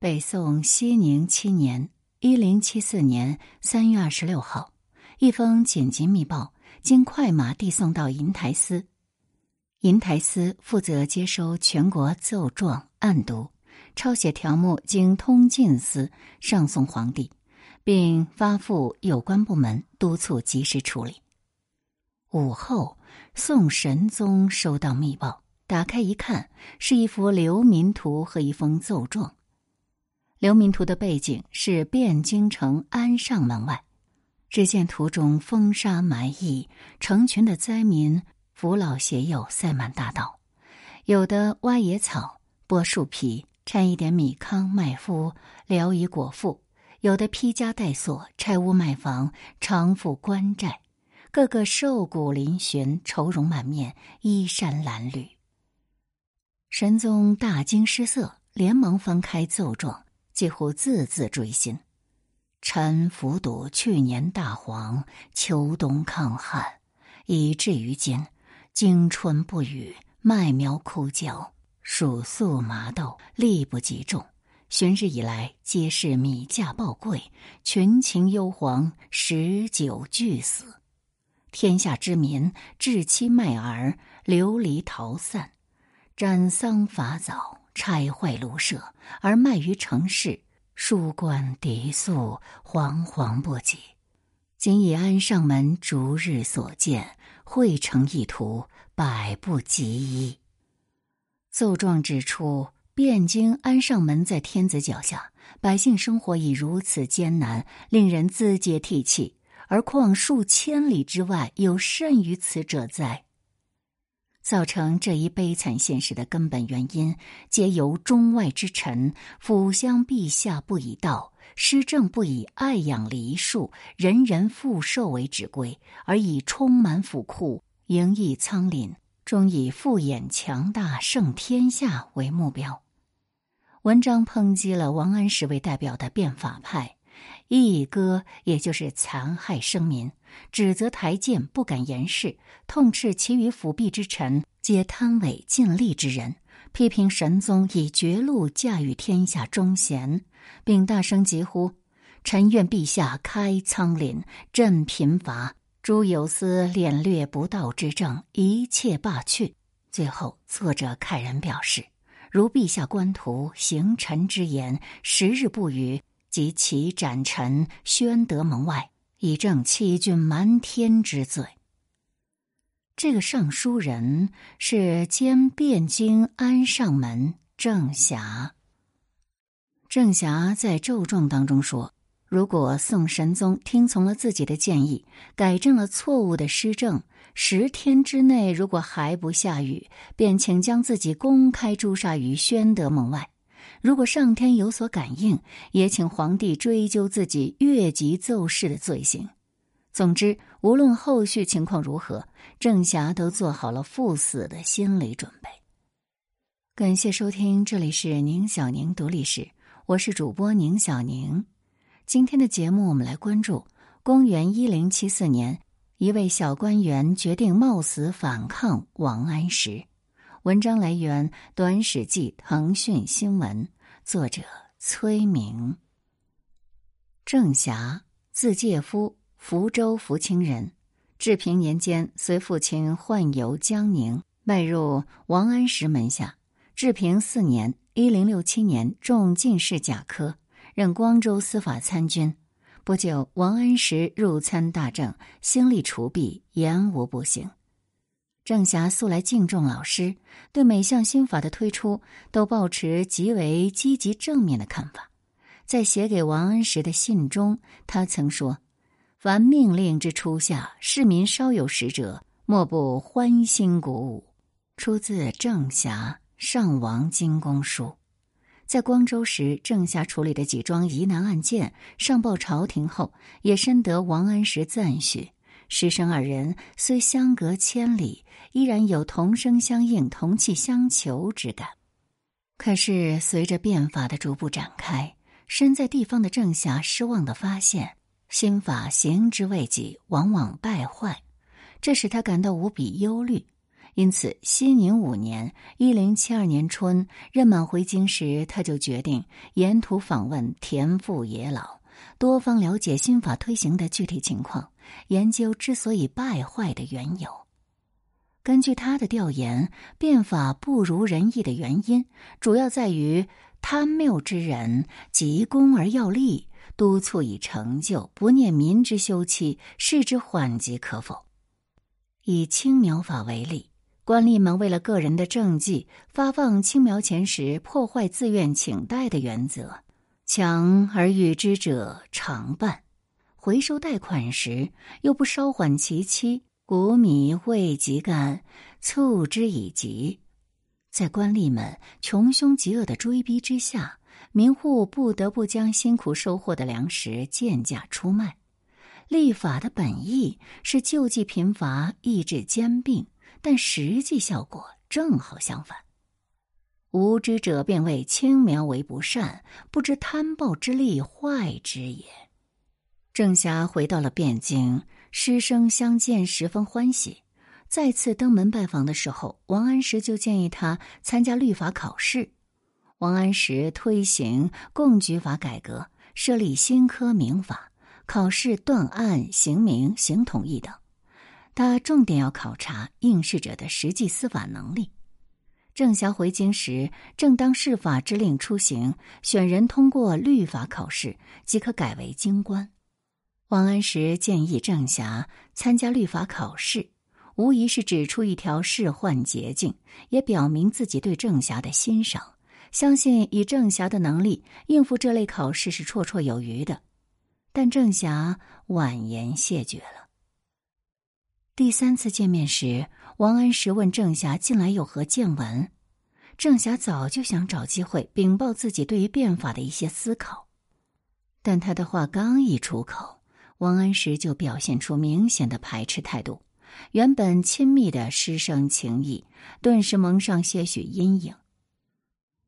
北宋熙宁七年（一零七四年）三月二十六号，一封紧急密报经快马递送到银台司。银台司负责接收全国奏状案牍，抄写条目，经通进司上送皇帝，并发付有关部门，督促及时处理。午后，宋神宗收到密报，打开一看，是一幅流民图和一封奏状。流民图的背景是汴京城安上门外，只见图中风沙埋缢，成群的灾民扶老携幼塞满大道，有的挖野草、剥树皮，掺一点米糠麦麸聊以果腹；有的披枷带锁，拆屋卖房，偿付官债，个个瘦骨嶙峋，愁容满面，衣衫褴褛。神宗大惊失色，连忙翻开奏状。几乎字字锥心，臣服睹去年大蝗，秋冬抗旱，以至于今，经春不雨，麦苗枯焦，黍粟麻豆力不及众。旬日以来，皆是米价暴贵，群情忧惶，十九俱死。天下之民置妻卖儿，流离逃散，斩桑伐枣。拆坏庐舍而卖于城市，书官敌宿，惶惶不及。今以安上门逐日所见，绘成一图，百不及一。奏状指出，汴京安上门在天子脚下，百姓生活已如此艰难，令人自嗟涕泣，而况数千里之外，有甚于此者哉？造成这一悲惨现实的根本原因，皆由中外之臣辅相陛下不以道，施政不以爱养黎庶，人人富寿为指归，而以充满府库、盈溢仓廪，终以富衍强大、胜天下为目标。文章抨击了王安石为代表的变法派。一歌，也就是残害生民，指责台谏不敢言事，痛斥其余辅弼之臣皆贪伪尽力之人，批评神宗以绝路驾驭天下忠贤，并大声疾呼：“臣愿陛下开仓廪，赈贫乏，诸有司敛略不道之政，一切罢去。”最后，作者慨然表示：“如陛下官图行臣之言，十日不语。”及其斩臣宣德门外，以正欺君瞒天之罪。这个上书人是兼汴京安上门郑侠。郑侠在奏状当中说：“如果宋神宗听从了自己的建议，改正了错误的施政，十天之内如果还不下雨，便请将自己公开诛杀于宣德门外。”如果上天有所感应，也请皇帝追究自己越级奏事的罪行。总之，无论后续情况如何，郑侠都做好了赴死的心理准备。感谢收听，这里是宁小宁读历史，我是主播宁小宁。今天的节目，我们来关注公元一零七四年，一位小官员决定冒死反抗王安石。文章来源《短史记》腾讯新闻，作者崔明。郑侠，字介夫，福州福清人。治平年间，随父亲宦游江宁，迈入王安石门下。治平四年（一零六七年），中进士甲科，任光州司法参军。不久，王安石入参大政，兴利除弊，言无不行。郑侠素来敬重老师，对每项新法的推出都抱持极为积极正面的看法。在写给王安石的信中，他曾说：“凡命令之初下，市民稍有识者，莫不欢欣鼓舞。”出自《郑侠上王金公书》。在光州时，郑侠处理的几桩疑难案件上报朝廷后，也深得王安石赞许。师生二人虽相隔千里，依然有同声相应、同气相求之感。可是随着变法的逐步展开，身在地方的郑侠失望的发现，新法行之未及，往往败坏，这使他感到无比忧虑。因此，熙宁五年（一零七二年春）任满回京时，他就决定沿途访问田父野老，多方了解新法推行的具体情况，研究之所以败坏的缘由。根据他的调研，变法不如人意的原因，主要在于贪谬之人急功而要利，督促以成就，不念民之休戚，视之缓急可否。以青苗法为例，官吏们为了个人的政绩，发放青苗钱时破坏自愿请贷的原则，强而欲之者常办；回收贷款时又不稍缓其期。谷米未及干，促之以急。在官吏们穷凶极恶的追逼之下，民户不得不将辛苦收获的粮食贱价出卖。立法的本意是救济贫乏、抑制兼并，但实际效果正好相反。无知者便谓轻苗为不善，不知贪暴之利坏之也。郑侠回到了汴京。师生相见十分欢喜，再次登门拜访的时候，王安石就建议他参加律法考试。王安石推行贡举法改革，设立新科民法，考试断案、刑名、刑统一等。他重点要考察应试者的实际司法能力。郑侠回京时，正当释法之令出行，选人通过律法考试即可改为京官。王安石建议郑侠参加律法考试，无疑是指出一条仕宦捷径，也表明自己对郑侠的欣赏。相信以郑侠的能力应付这类考试是绰绰有余的。但郑侠婉言谢绝了。第三次见面时，王安石问郑侠近来有何见闻，郑侠早就想找机会禀报自己对于变法的一些思考，但他的话刚一出口。王安石就表现出明显的排斥态度，原本亲密的师生情谊顿时蒙上些许阴影。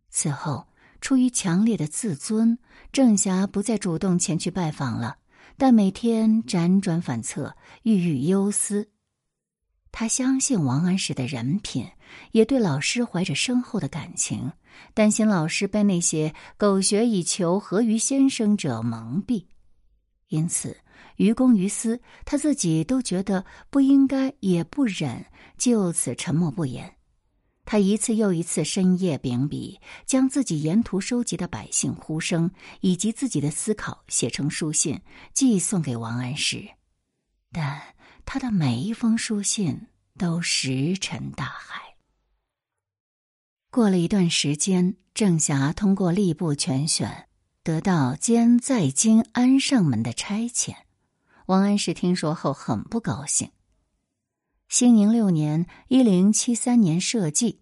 此后，出于强烈的自尊，郑侠不再主动前去拜访了，但每天辗转反侧，郁郁忧思。他相信王安石的人品，也对老师怀着深厚的感情，担心老师被那些苟学以求合于先生者蒙蔽，因此。于公于私，他自己都觉得不应该，也不忍就此沉默不言。他一次又一次深夜秉笔，将自己沿途收集的百姓呼声以及自己的思考写成书信，寄送给王安石。但他的每一封书信都石沉大海。过了一段时间，郑侠通过吏部全选，得到兼在京安上门的差遣。王安石听说后很不高兴。兴宁六年（一零七三年）设稷，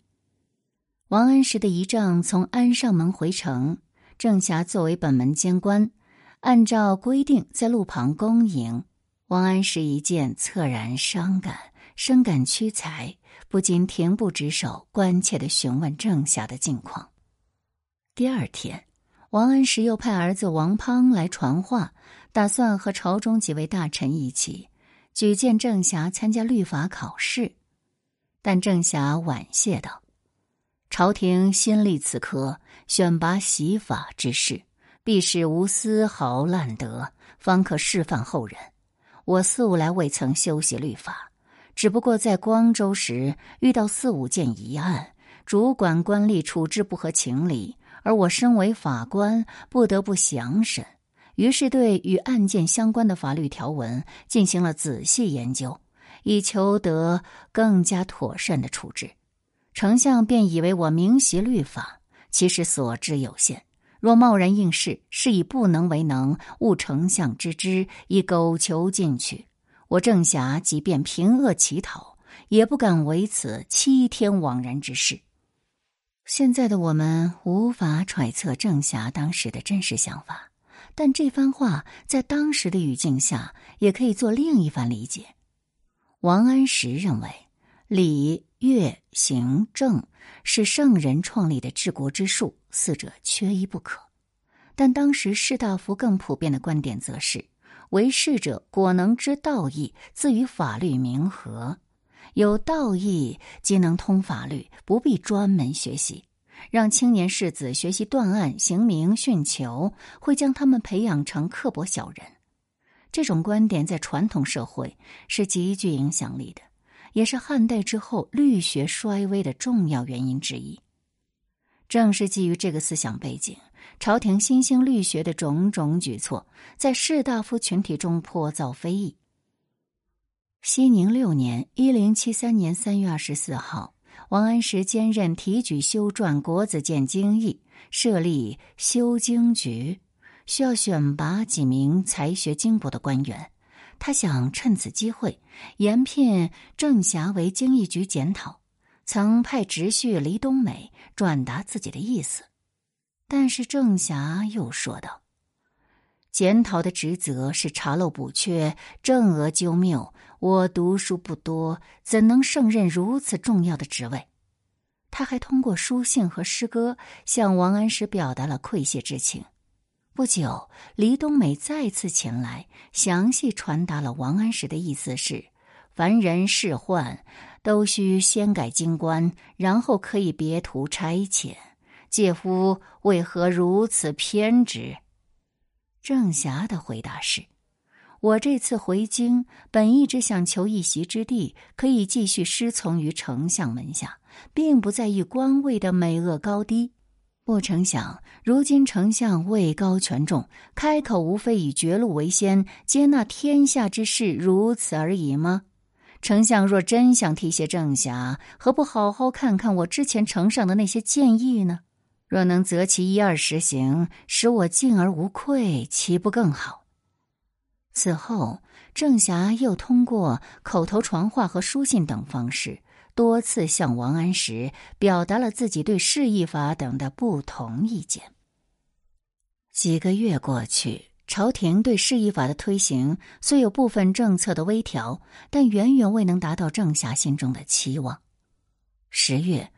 王安石的仪仗从安上门回城，郑侠作为本门监官，按照规定在路旁恭迎。王安石一见，恻然伤感，深感屈才，不禁停步止手，关切的询问郑侠的近况。第二天，王安石又派儿子王滂来传话。打算和朝中几位大臣一起举荐郑侠参加律法考试，但郑侠婉谢道：“朝廷新立此科，选拔习法之事，必是无丝毫滥德，方可示范后人。我素来未曾修习律法，只不过在光州时遇到四五件疑案，主管官吏处置不合情理，而我身为法官，不得不详审。”于是，对与案件相关的法律条文进行了仔细研究，以求得更加妥善的处置。丞相便以为我明习律法，其实所知有限。若贸然应试，是以不能为能，误丞相之知，以苟求进取。我郑侠即便平恶乞讨，也不敢为此欺天枉人之事。现在的我们无法揣测郑侠当时的真实想法。但这番话在当时的语境下，也可以做另一番理解。王安石认为，礼、乐、行、政是圣人创立的治国之术，四者缺一不可。但当时士大夫更普遍的观点则是，为士者果能知道义，自与法律明和。有道义即能通法律，不必专门学习。让青年士子学习断案、刑名、训囚，会将他们培养成刻薄小人。这种观点在传统社会是极具影响力的，也是汉代之后律学衰微的重要原因之一。正是基于这个思想背景，朝廷新兴律学的种种举措，在士大夫群体中颇遭非议。熙宁六年（一零七三年）三月二十四号。王安石兼任提举修撰国子监经义，设立修经局，需要选拔几名才学精博的官员。他想趁此机会延聘郑侠为经义局检讨，曾派直叙黎冬美转达自己的意思。但是郑侠又说道：“检讨的职责是查漏补缺、正讹纠谬。”我读书不多，怎能胜任如此重要的职位？他还通过书信和诗歌向王安石表达了愧谢之情。不久，黎冬美再次前来，详细传达了王安石的意思：是凡人仕宦，都需先改京官，然后可以别图差遣。介夫为何如此偏执？郑侠的回答是。我这次回京，本一直想求一席之地，可以继续师从于丞相门下，并不在意官位的美恶高低。不成想，如今丞相位高权重，开口无非以绝路为先，接纳天下之事，如此而已吗？丞相若真想提携郑侠，何不好好看看我之前呈上的那些建议呢？若能择其一二实行，使我进而无愧，岂不更好？此后，郑侠又通过口头传话和书信等方式，多次向王安石表达了自己对释义法等的不同意见。几个月过去，朝廷对释义法的推行虽有部分政策的微调，但远远未能达到郑侠心中的期望。十月，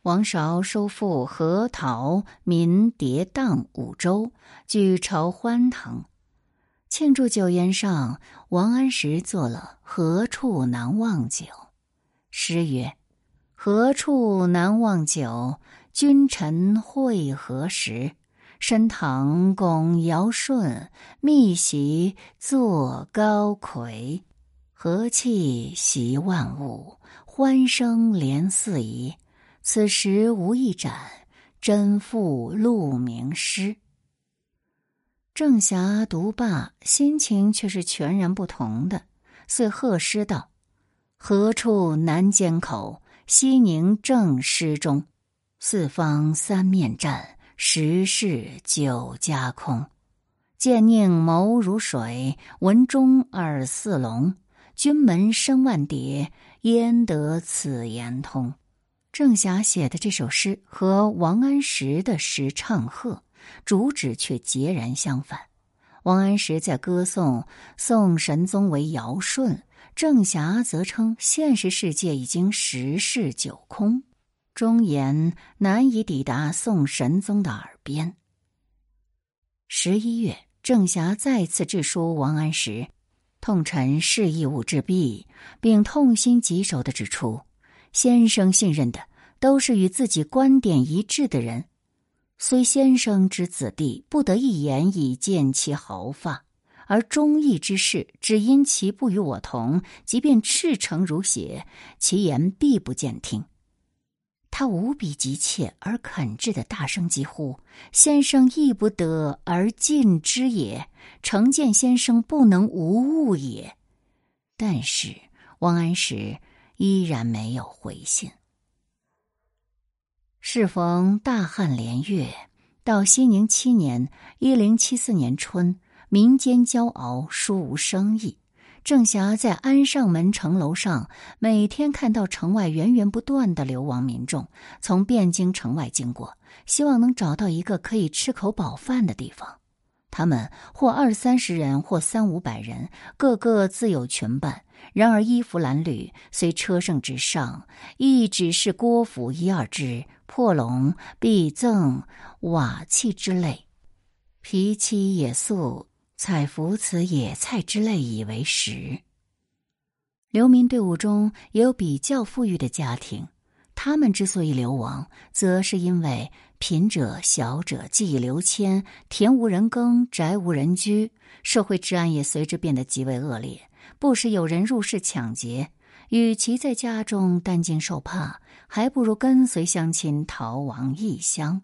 王韶收复河陶、民迭荡五州，举朝欢腾。庆祝酒宴上，王安石作了“何处难忘酒”。诗曰：“何处难忘酒，君臣会何时？升堂拱尧舜，密席坐高魁。和气习万物，欢声连四夷。此时无一盏，真赋鹿鸣诗。”郑侠读罢，心情却是全然不同的，遂贺诗道：“何处难缄口？西宁正诗中，四方三面战，十室九家空。见宁眸如水，闻钟耳似龙。君门声万叠，焉得此言通？”郑侠写的这首诗和王安石的诗唱和。主旨却截然相反。王安石在歌颂宋神宗为尧舜，郑侠则称现实世界已经十室九空，忠言难以抵达宋神宗的耳边。十一月，郑侠再次致书王安石，痛陈事义务之弊，并痛心疾首的指出，先生信任的都是与自己观点一致的人。虽先生之子弟不得一言以见其毫发，而忠义之事，只因其不与我同，即便赤诚如血，其言必不见听。他无比急切而恳挚的大声疾呼：“先生亦不得而尽之也，成见先生不能无误也。”但是王安石依然没有回信。适逢大旱连月，到熙宁七年（一零七四年）春，民间焦熬，殊无生意。郑侠在安上门城楼上，每天看到城外源源不断的流亡民众从汴京城外经过，希望能找到一个可以吃口饱饭的地方。他们或二三十人，或三五百人，个个自有群伴。然而衣服褴褛，虽车胜之上，亦只是郭府一二之。破笼、必赠、瓦器之类，皮漆野素、采服此野菜之类以为食。流民队伍中也有比较富裕的家庭，他们之所以流亡，则是因为贫者、小者记忆流迁，田无人耕，宅无人居，社会治安也随之变得极为恶劣，不时有人入室抢劫。与其在家中担惊受怕，还不如跟随乡亲逃亡异乡。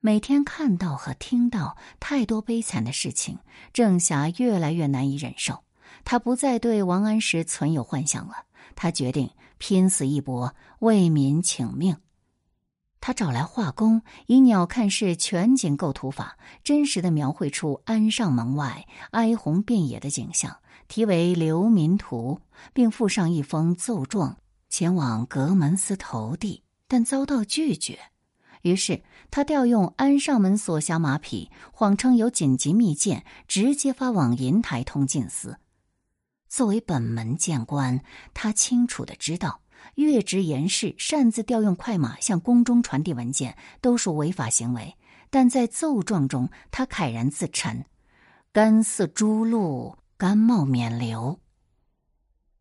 每天看到和听到太多悲惨的事情，郑霞越来越难以忍受。他不再对王安石存有幻想了，他决定拼死一搏，为民请命。他找来画工，以鸟瞰式全景构图法，真实的描绘出安上门外哀鸿遍野的景象。题为《流民图》，并附上一封奏状，前往阁门司投递，但遭到拒绝。于是他调用安上门所辖马匹，谎称有紧急密件，直接发往银台通进司。作为本门谏官，他清楚的知道，越职言事、擅自调用快马向宫中传递文件，都属违法行为。但在奏状中，他慨然自陈：“干似朱露。”甘冒免流。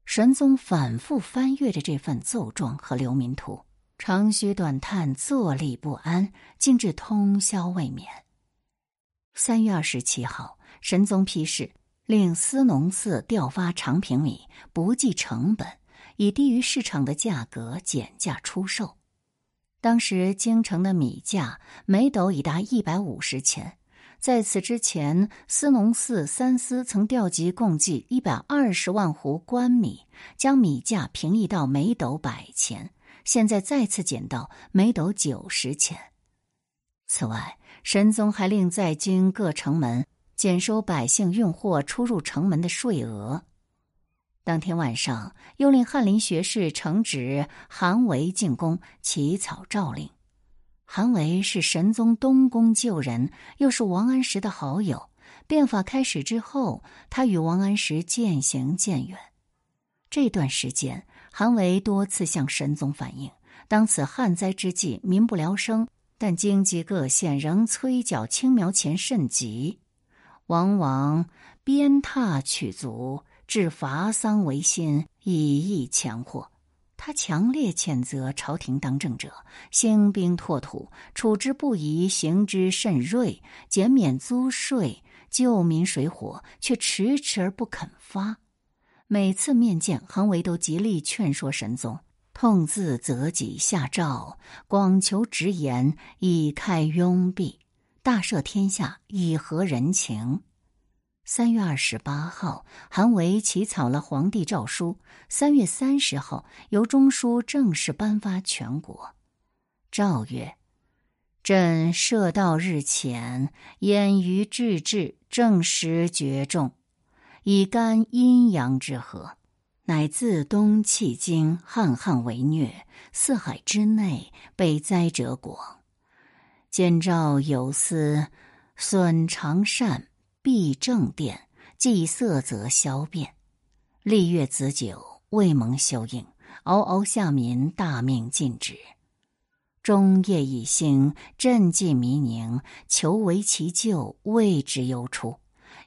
神宗反复翻阅着这份奏状和流民图，长吁短叹，坐立不安，竟至通宵未眠。三月二十七号，神宗批示，令司农寺调发长平米，不计成本，以低于市场的价格减价出售。当时京城的米价每斗已达一百五十钱。在此之前，司农寺三司曾调集共计一百二十万斛官米，将米价平抑到每斗百钱。现在再次减到每斗九十钱。此外，神宗还令在京各城门减收百姓运货出入城门的税额。当天晚上，又令翰林学士承旨韩维进宫起草诏令。韩维是神宗东宫旧人，又是王安石的好友。变法开始之后，他与王安石渐行渐远。这段时间，韩维多次向神宗反映，当此旱灾之际，民不聊生，但京畿各县仍催缴青苗钱甚急，往往鞭挞取足，置伐丧为先，以益强祸。他强烈谴责朝廷当政者兴兵拓土，处之不疑，行之甚锐，减免租税，救民水火，却迟迟而不肯发。每次面见，韩维都极力劝说神宗，痛自责己，下诏广求直言，以开拥蔽，大赦天下，以和人情。三月二十八号，韩维起草了皇帝诏书。三月三十号，由中书正式颁发全国。诏曰：“朕赦道日浅，眼于治治，正时绝众，以干阴阳之和，乃自东迄今，汉汉为虐，四海之内，被灾者广。见诏有司，损常善。”必正殿，祭色则消变。历月子久，未蒙修应，嗷嗷下民，大命尽止。终夜已星，振寂弥宁，求为其咎，未之忧出。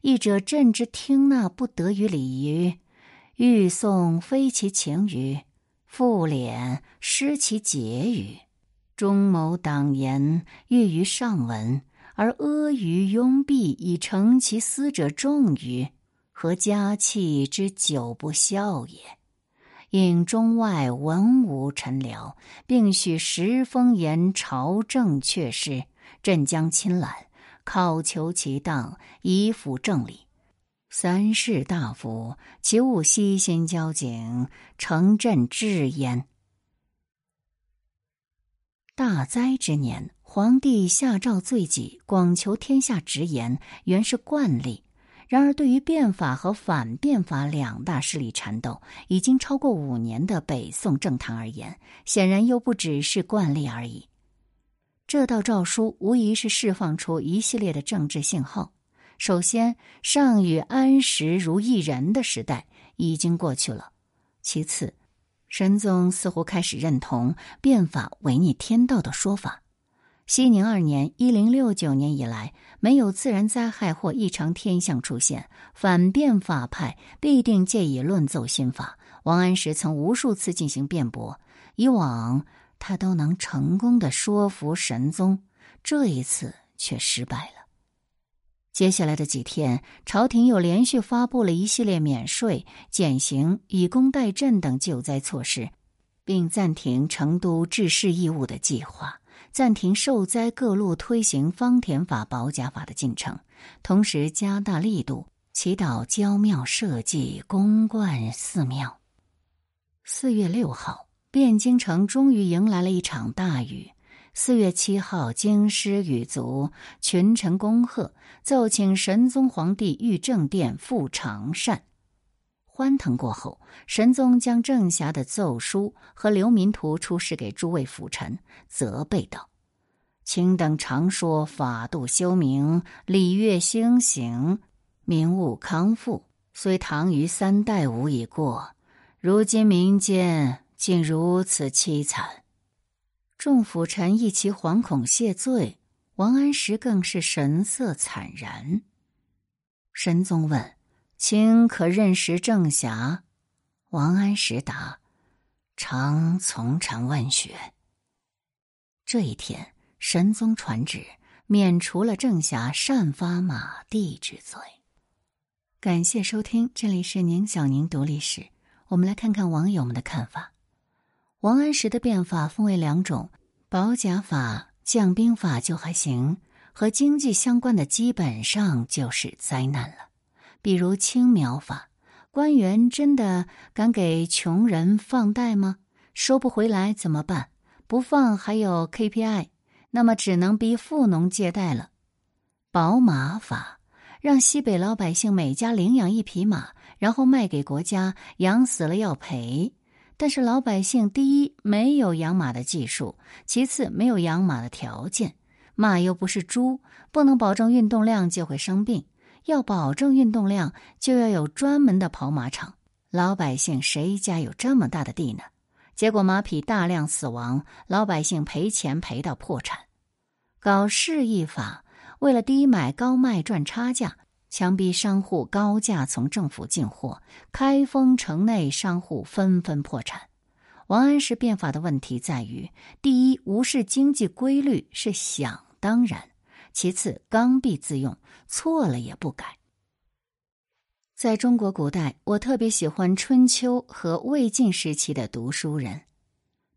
一者朕之听纳不得于礼于，欲送非其情于，复敛失其节于。中谋党言，欲于上文。而阿谀拥蔽以成其私者众于，何家器之久不孝也？应中外文武臣僚，并许时风言朝政阙事，朕将亲览，考求其当，以辅正理。三世大夫，其勿悉心交警，承朕至焉。大灾之年。皇帝下诏罪己，广求天下直言，原是惯例。然而，对于变法和反变法两大势力缠斗已经超过五年的北宋政坛而言，显然又不只是惯例而已。这道诏书无疑是释放出一系列的政治信号。首先，上与安石如一人的时代已经过去了；其次，神宗似乎开始认同变法违逆天道的说法。熙宁二年（一零六九年）以来，没有自然灾害或异常天象出现，反变法派必定借以论奏新法。王安石曾无数次进行辩驳，以往他都能成功的说服神宗，这一次却失败了。接下来的几天，朝廷又连续发布了一系列免税、减刑、以工代赈等救灾措施，并暂停成都治世义务的计划。暂停受灾各路推行方田法、保甲法的进程，同时加大力度祈祷郊庙社稷、公灌寺庙。四月六号，汴京城终于迎来了一场大雨。四月七号，京师雨足，群臣恭贺，奏请神宗皇帝御正殿赴长善。欢腾过后，神宗将郑侠的奏书和流民图出示给诸位辅臣，责备道：“卿等常说法度修明，礼乐兴行，民物康复，虽唐虞三代无已过，如今民间竟如此凄惨。”众辅臣一齐惶恐谢罪，王安石更是神色惨然。神宗问。卿可认识郑侠？王安石答：“常从臣问学。”这一天，神宗传旨，免除了郑侠擅发马地之罪。感谢收听，这里是宁小宁读历史。我们来看看网友们的看法。王安石的变法分为两种：保甲法、降兵法就还行，和经济相关的基本上就是灾难了。比如青苗法，官员真的敢给穷人放贷吗？收不回来怎么办？不放还有 KPI，那么只能逼富农借贷了。宝马法，让西北老百姓每家领养一匹马，然后卖给国家，养死了要赔。但是老百姓第一没有养马的技术，其次没有养马的条件，马又不是猪，不能保证运动量就会生病。要保证运动量，就要有专门的跑马场。老百姓谁家有这么大的地呢？结果马匹大量死亡，老百姓赔钱赔到破产。搞市易法，为了低买高卖赚差价，强逼商户高价从政府进货，开封城内商户纷纷破产。王安石变法的问题在于：第一，无视经济规律是想当然。其次，刚愎自用，错了也不改。在中国古代，我特别喜欢春秋和魏晋时期的读书人。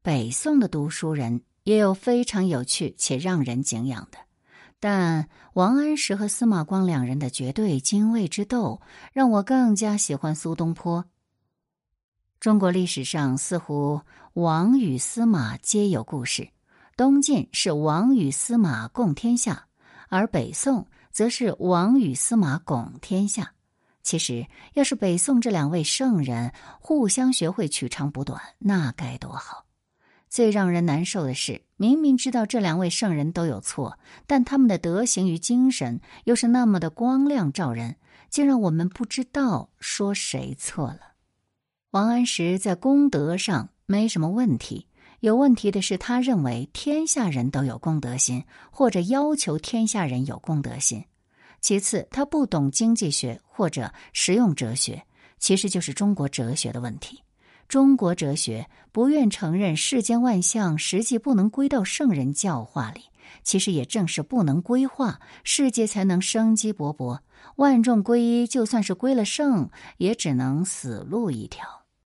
北宋的读书人也有非常有趣且让人敬仰的，但王安石和司马光两人的绝对精卫之斗，让我更加喜欢苏东坡。中国历史上似乎王与司马皆有故事，东晋是王与司马共天下。而北宋则是王与司马拱天下。其实，要是北宋这两位圣人互相学会取长补短，那该多好！最让人难受的是，明明知道这两位圣人都有错，但他们的德行与精神又是那么的光亮照人，竟让我们不知道说谁错了。王安石在功德上没什么问题。有问题的是，他认为天下人都有功德心，或者要求天下人有功德心。其次，他不懂经济学或者实用哲学，其实就是中国哲学的问题。中国哲学不愿承认世间万象实际不能归到圣人教化里，其实也正是不能归化，世界才能生机勃勃。万众归一，就算是归了圣，也只能死路一条。